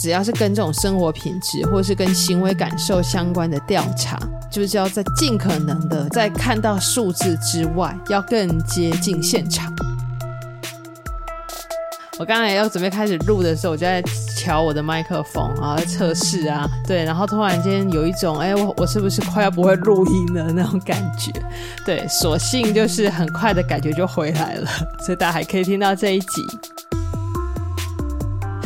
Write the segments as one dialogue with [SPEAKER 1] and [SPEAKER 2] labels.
[SPEAKER 1] 只要是跟这种生活品质或是跟行为感受相关的调查，就是要在尽可能的在看到数字之外，要更接近现场。我刚才要准备开始录的时候，我就在调我的麦克风，啊测试啊，对，然后突然间有一种，哎，我我是不是快要不会录音了那种感觉？对，所幸就是很快的感觉就回来了，所以大家还可以听到这一集。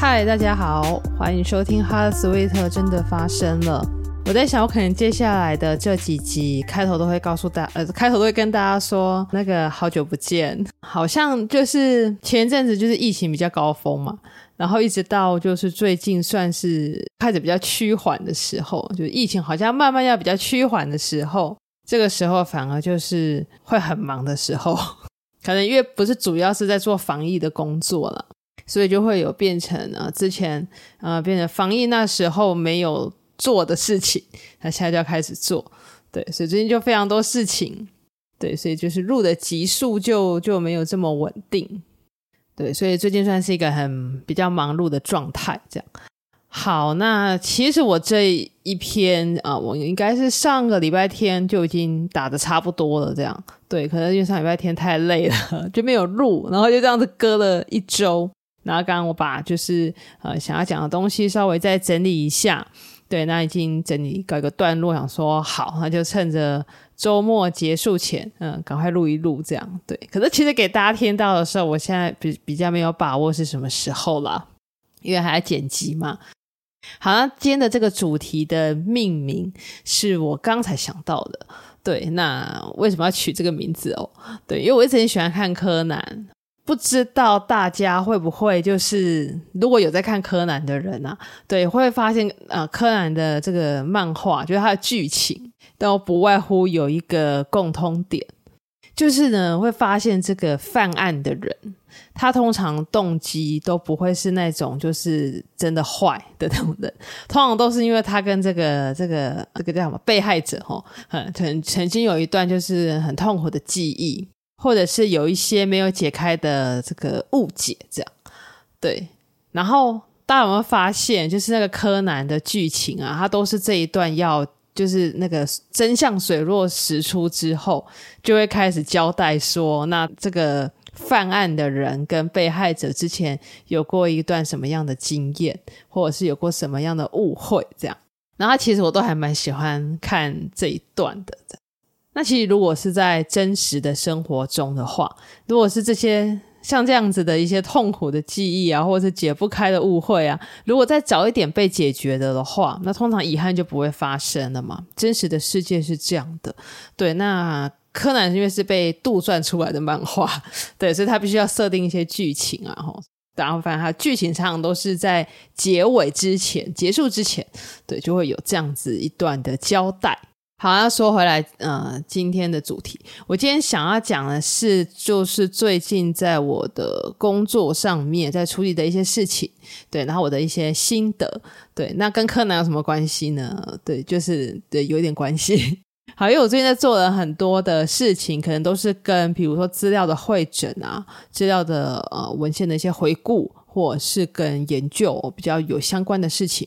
[SPEAKER 1] 嗨，大家好，欢迎收听《哈斯威特》真的发生了。我在想，我可能接下来的这几集开头都会告诉大，呃，开头都会跟大家说，那个好久不见，好像就是前一阵子就是疫情比较高峰嘛，然后一直到就是最近算是开始比较趋缓的时候，就是疫情好像慢慢要比较趋缓的时候，这个时候反而就是会很忙的时候，可能因为不是主要是在做防疫的工作了，所以就会有变成呃之前呃变成防疫那时候没有。做的事情，他现在就要开始做，对，所以最近就非常多事情，对，所以就是录的集数就就没有这么稳定，对，所以最近算是一个很比较忙碌的状态，这样。好，那其实我这一篇啊，我应该是上个礼拜天就已经打得差不多了，这样，对，可能因为上礼拜天太累了，就没有录，然后就这样子搁了一周，然后刚刚我把就是呃想要讲的东西稍微再整理一下。对，那已经整理搞一个段落，想说好，那就趁着周末结束前，嗯，赶快录一录，这样对。可是其实给大家听到的时候，我现在比比较没有把握是什么时候了，因为还要剪辑嘛。好，那今天的这个主题的命名是我刚才想到的，对。那为什么要取这个名字哦？对，因为我一直很喜欢看柯南。不知道大家会不会就是，如果有在看柯南的人啊，对，会发现啊、呃，柯南的这个漫画，就是它的剧情都不外乎有一个共通点，就是呢，会发现这个犯案的人，他通常动机都不会是那种就是真的坏的那种人，通常都是因为他跟这个这个这个叫什么被害者哦，嗯，曾曾经有一段就是很痛苦的记忆。或者是有一些没有解开的这个误解，这样对。然后大家有没有发现，就是那个柯南的剧情啊，它都是这一段要，就是那个真相水落石出之后，就会开始交代说，那这个犯案的人跟被害者之前有过一段什么样的经验，或者是有过什么样的误会，这样。然后其实我都还蛮喜欢看这一段的。那其实，如果是在真实的生活中的话，如果是这些像这样子的一些痛苦的记忆啊，或者是解不开的误会啊，如果再早一点被解决的的话，那通常遗憾就不会发生了嘛。真实的世界是这样的，对。那柯南因为是被杜撰出来的漫画，对，所以他必须要设定一些剧情啊，吼。然后，反正他剧情常常都是在结尾之前、结束之前，对，就会有这样子一段的交代。好，要说回来，呃，今天的主题，我今天想要讲的是，就是最近在我的工作上面在处理的一些事情，对，然后我的一些心得，对，那跟柯南有什么关系呢？对，就是对，有一点关系。好，因为我最近在做了很多的事情，可能都是跟比如说资料的会诊啊，资料的呃文献的一些回顾，或者是跟研究比较有相关的事情。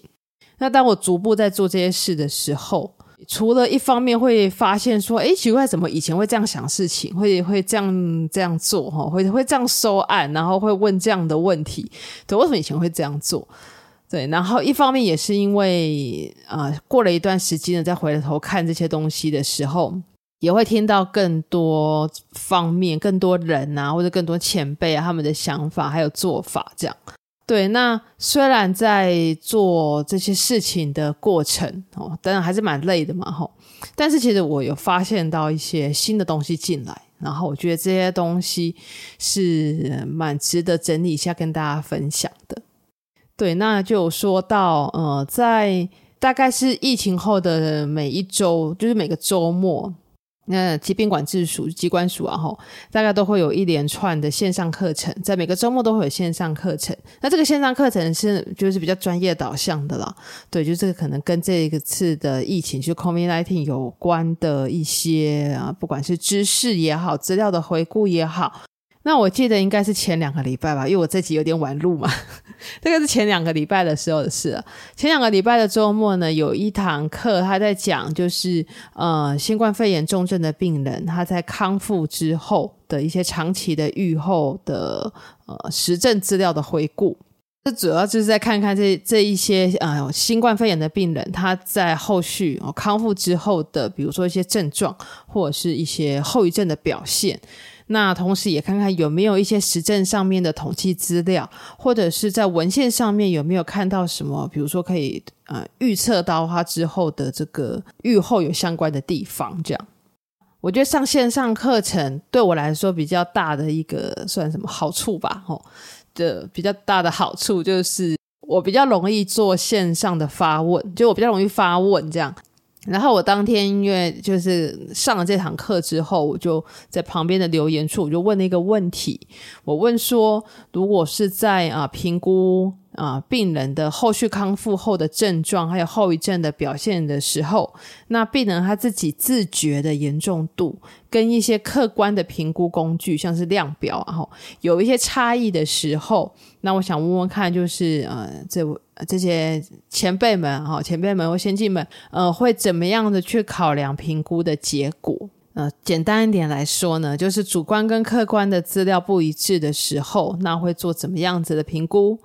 [SPEAKER 1] 那当我逐步在做这些事的时候，除了一方面会发现说，诶，奇怪，怎么以前会这样想事情，会会这样这样做，哈，会会这样收案，然后会问这样的问题，对，为什么以前会这样做？对，然后一方面也是因为，啊、过了一段时间了，再回头看这些东西的时候，也会听到更多方面、更多人啊，或者更多前辈啊，他们的想法还有做法，这样。对，那虽然在做这些事情的过程哦，当然还是蛮累的嘛，吼。但是其实我有发现到一些新的东西进来，然后我觉得这些东西是蛮值得整理一下跟大家分享的。对，那就说到呃，在大概是疫情后的每一周，就是每个周末。那疾病管制署机关署啊，吼，大概都会有一连串的线上课程，在每个周末都会有线上课程。那这个线上课程是就是比较专业导向的啦，对，就这个可能跟这一次的疫情，就 COVID-19 有关的一些啊，不管是知识也好，资料的回顾也好。那我记得应该是前两个礼拜吧，因为我这集有点晚录嘛，这个是前两个礼拜的时候的事了。前两个礼拜的周末呢，有一堂课，他在讲就是呃新冠肺炎重症的病人，他在康复之后的一些长期的预后的呃实证资料的回顾。这主要就是在看看这这一些呃新冠肺炎的病人，他在后续哦康复之后的，比如说一些症状或者是一些后遗症的表现。那同时也看看有没有一些实证上面的统计资料，或者是在文献上面有没有看到什么，比如说可以呃预测到他之后的这个预后有相关的地方。这样，我觉得上线上课程对我来说比较大的一个算什么好处吧？吼，的比较大的好处就是我比较容易做线上的发问，就我比较容易发问这样。然后我当天因为就是上了这堂课之后，我就在旁边的留言处，我就问了一个问题。我问说，如果是在啊评估啊病人的后续康复后的症状，还有后遗症的表现的时候，那病人他自己自觉的严重度，跟一些客观的评估工具，像是量表，然后有一些差异的时候，那我想问问看，就是呃这位。这些前辈们哈，前辈们或先进们，呃，会怎么样的去考量评估的结果？呃，简单一点来说呢，就是主观跟客观的资料不一致的时候，那会做怎么样子的评估？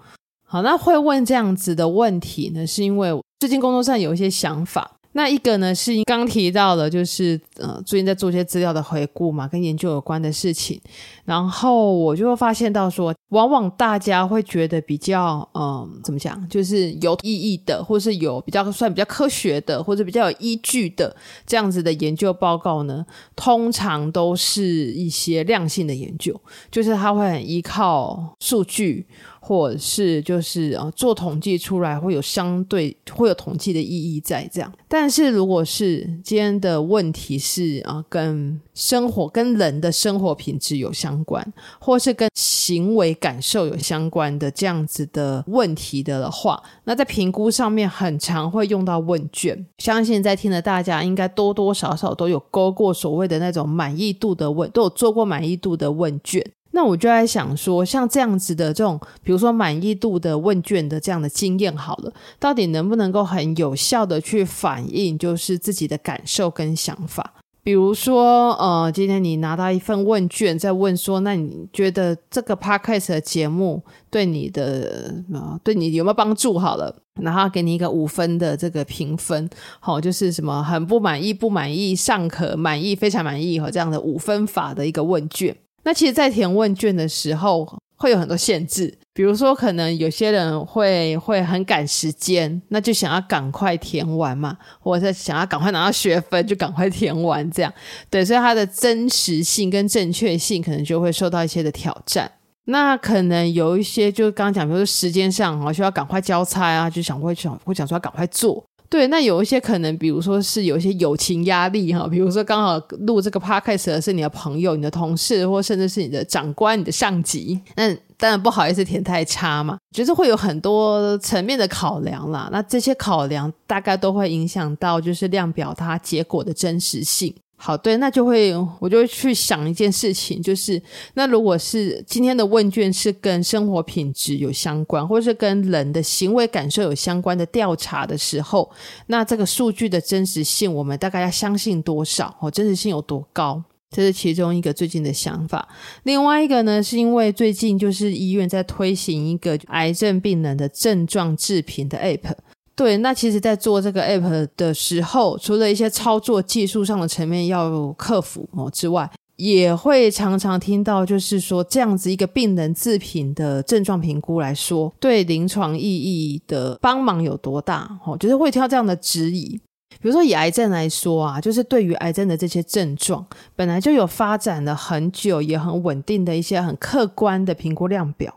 [SPEAKER 1] 好，那会问这样子的问题呢，是因为最近工作上有一些想法。那一个呢，是刚提到的，就是呃，最近在做一些资料的回顾嘛，跟研究有关的事情。然后我就会发现到说，往往大家会觉得比较嗯、怎么讲，就是有意义的，或是有比较算比较科学的，或者比较有依据的这样子的研究报告呢，通常都是一些量性的研究，就是它会很依靠数据。或者是就是呃做统计出来会有相对会有统计的意义在这样，但是如果是今天的问题是啊跟生活跟人的生活品质有相关，或是跟行为感受有相关的这样子的问题的话，那在评估上面很常会用到问卷。相信在听的大家应该多多少少都有勾过所谓的那种满意度的问，都有做过满意度的问卷。那我就在想说，像这样子的这种，比如说满意度的问卷的这样的经验，好了，到底能不能够很有效的去反映就是自己的感受跟想法？比如说，呃，今天你拿到一份问卷，在问说，那你觉得这个 podcast 的节目对你的呃，对你有没有帮助？好了，然后给你一个五分的这个评分，好，就是什么很不满意、不满意、尚可、满意、非常满意和这样的五分法的一个问卷。那其实，在填问卷的时候，会有很多限制，比如说，可能有些人会会很赶时间，那就想要赶快填完嘛，或者想要赶快拿到学分，就赶快填完这样。对，所以它的真实性跟正确性可能就会受到一些的挑战。那可能有一些，就刚刚讲，比如说时间上啊，需要赶快交差啊，就想会想会想说要赶快做。对，那有一些可能，比如说是有一些友情压力哈，比如说刚好录这个 podcast 的是你的朋友、你的同事，或甚至是你的长官、你的上级，那当然不好意思填太差嘛，就是会有很多层面的考量啦。那这些考量大概都会影响到就是量表它结果的真实性。好，对，那就会，我就会去想一件事情，就是那如果是今天的问卷是跟生活品质有相关，或者是跟人的行为感受有相关的调查的时候，那这个数据的真实性，我们大概要相信多少？哦，真实性有多高？这是其中一个最近的想法。另外一个呢，是因为最近就是医院在推行一个癌症病人的症状自评的 App。对，那其实，在做这个 app 的时候，除了一些操作技术上的层面要克服哦之外，也会常常听到，就是说这样子一个病人自评的症状评估来说，对临床意义的帮忙有多大？哦，就是会挑这样的质疑。比如说以癌症来说啊，就是对于癌症的这些症状，本来就有发展了很久，也很稳定的一些很客观的评估量表，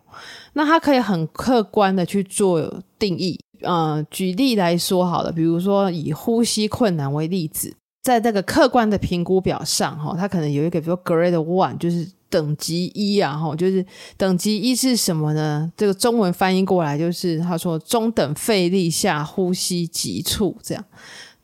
[SPEAKER 1] 那它可以很客观的去做定义。呃，举例来说好了，比如说以呼吸困难为例子，在这个客观的评估表上，哈，它可能有一个，比如说 Grade One，就是等级一啊，哈，就是等级一是什么呢？这个中文翻译过来就是他说中等费力下呼吸急促这样。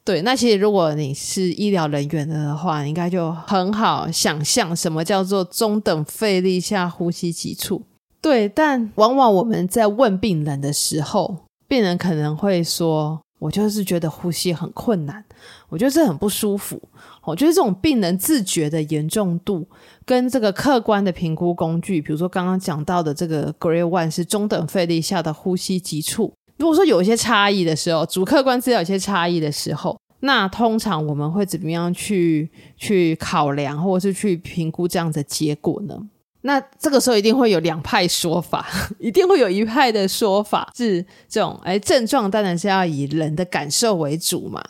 [SPEAKER 1] 对，那其实如果你是医疗人员的话，应该就很好想象什么叫做中等费力下呼吸急促。对，但往往我们在问病人的时候，病人可能会说：“我就是觉得呼吸很困难，我觉得这很不舒服。”我觉得这种病人自觉的严重度跟这个客观的评估工具，比如说刚刚讲到的这个 Grade One 是中等费力下的呼吸急促。如果说有一些差异的时候，主客观资料有些差异的时候，那通常我们会怎么样去去考量，或者是去评估这样的结果呢？那这个时候一定会有两派说法，一定会有一派的说法是这种，哎，症状当然是要以人的感受为主嘛，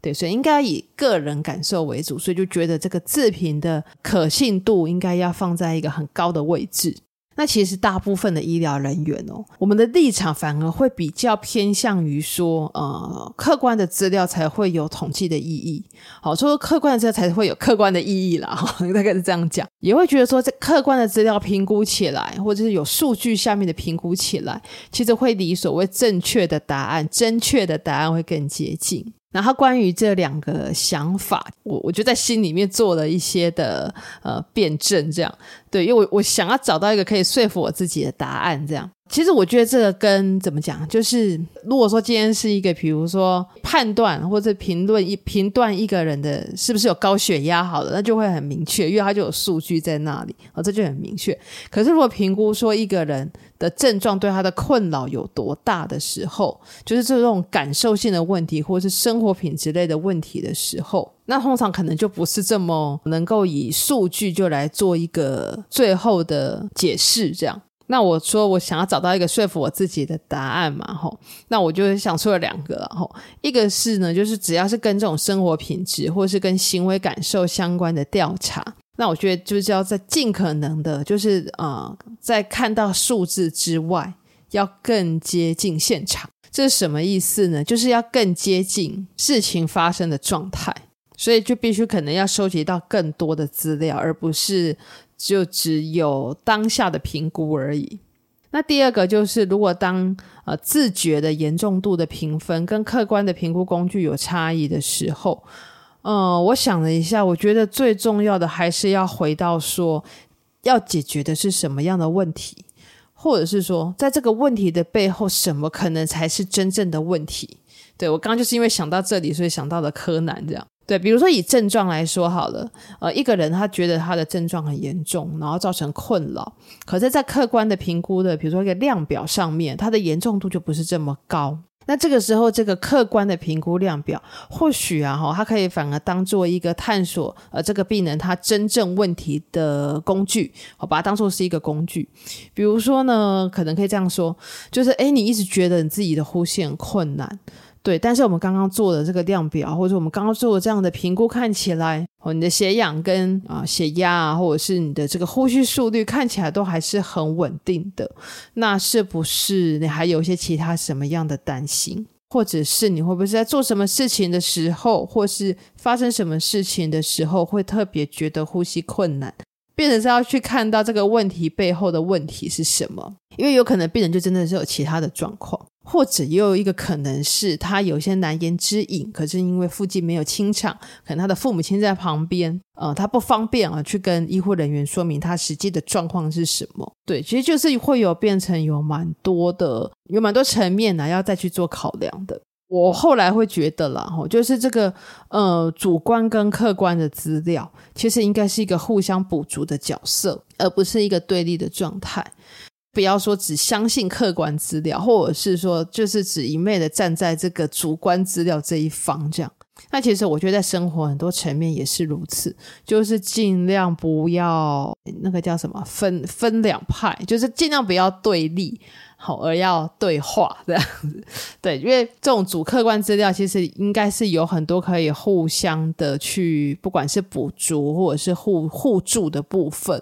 [SPEAKER 1] 对，所以应该以个人感受为主，所以就觉得这个自评的可信度应该要放在一个很高的位置。那其实大部分的医疗人员哦，我们的立场反而会比较偏向于说，呃，客观的资料才会有统计的意义。好，说客观的资料才会有客观的意义啦，大概是这样讲。也会觉得说，这客观的资料评估起来，或者是有数据下面的评估起来，其实会离所谓正确的答案、正确的答案会更接近。然后关于这两个想法，我我就在心里面做了一些的呃辩证，这样对，因为我我想要找到一个可以说服我自己的答案，这样。其实我觉得这个跟怎么讲，就是如果说今天是一个，比如说判断或者评论一评断一个人的是不是有高血压，好了，那就会很明确，因为他就有数据在那里，哦，这就很明确。可是如果评估说一个人的症状对他的困扰有多大的时候，就是这种感受性的问题，或者是生活品质类的问题的时候，那通常可能就不是这么能够以数据就来做一个最后的解释，这样。那我说我想要找到一个说服我自己的答案嘛，吼，那我就想出了两个，吼，一个是呢，就是只要是跟这种生活品质或是跟行为感受相关的调查，那我觉得就是要在尽可能的，就是呃，在看到数字之外，要更接近现场。这是什么意思呢？就是要更接近事情发生的状态，所以就必须可能要收集到更多的资料，而不是。就只有当下的评估而已。那第二个就是，如果当呃自觉的严重度的评分跟客观的评估工具有差异的时候，呃，我想了一下，我觉得最重要的还是要回到说，要解决的是什么样的问题，或者是说，在这个问题的背后，什么可能才是真正的问题？对，我刚刚就是因为想到这里，所以想到了柯南这样。对，比如说以症状来说好了，呃，一个人他觉得他的症状很严重，然后造成困扰，可是，在客观的评估的，比如说一个量表上面，它的严重度就不是这么高。那这个时候，这个客观的评估量表，或许啊，哈，它可以反而当做一个探索，呃，这个病人他真正问题的工具，我把它当做是一个工具。比如说呢，可能可以这样说，就是，诶，你一直觉得你自己的呼吸很困难。对，但是我们刚刚做的这个量表，或者我们刚刚做的这样的评估，看起来哦，你的血氧跟啊血压啊，或者是你的这个呼吸速率，看起来都还是很稳定的。那是不是你还有一些其他什么样的担心？或者是你会不会在做什么事情的时候，或是发生什么事情的时候，会特别觉得呼吸困难？变成是要去看到这个问题背后的问题是什么？因为有可能病人就真的是有其他的状况。或者也有一个可能是他有些难言之隐，可是因为附近没有清场，可能他的父母亲在旁边，呃，他不方便啊去跟医护人员说明他实际的状况是什么。对，其实就是会有变成有蛮多的，有蛮多层面呢，要再去做考量的。我后来会觉得啦，就是这个呃主观跟客观的资料，其实应该是一个互相补足的角色，而不是一个对立的状态。不要说只相信客观资料，或者是说就是只一昧的站在这个主观资料这一方这样。那其实我觉得在生活很多层面也是如此，就是尽量不要那个叫什么分分两派，就是尽量不要对立，好而要对话这样子。对，因为这种主客观资料其实应该是有很多可以互相的去，不管是补足或者是互互助的部分。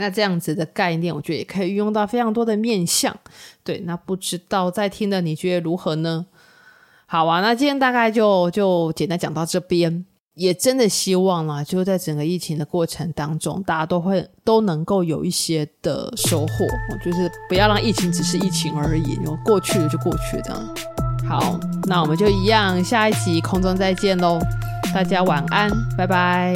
[SPEAKER 1] 那这样子的概念，我觉得也可以运用到非常多的面向。对，那不知道在听的你觉得如何呢？好啊，那今天大概就就简单讲到这边，也真的希望啦，就在整个疫情的过程当中，大家都会都能够有一些的收获。就是不要让疫情只是疫情而已，过去了就过去这样。好，那我们就一样，下一集空中再见喽，大家晚安，拜拜。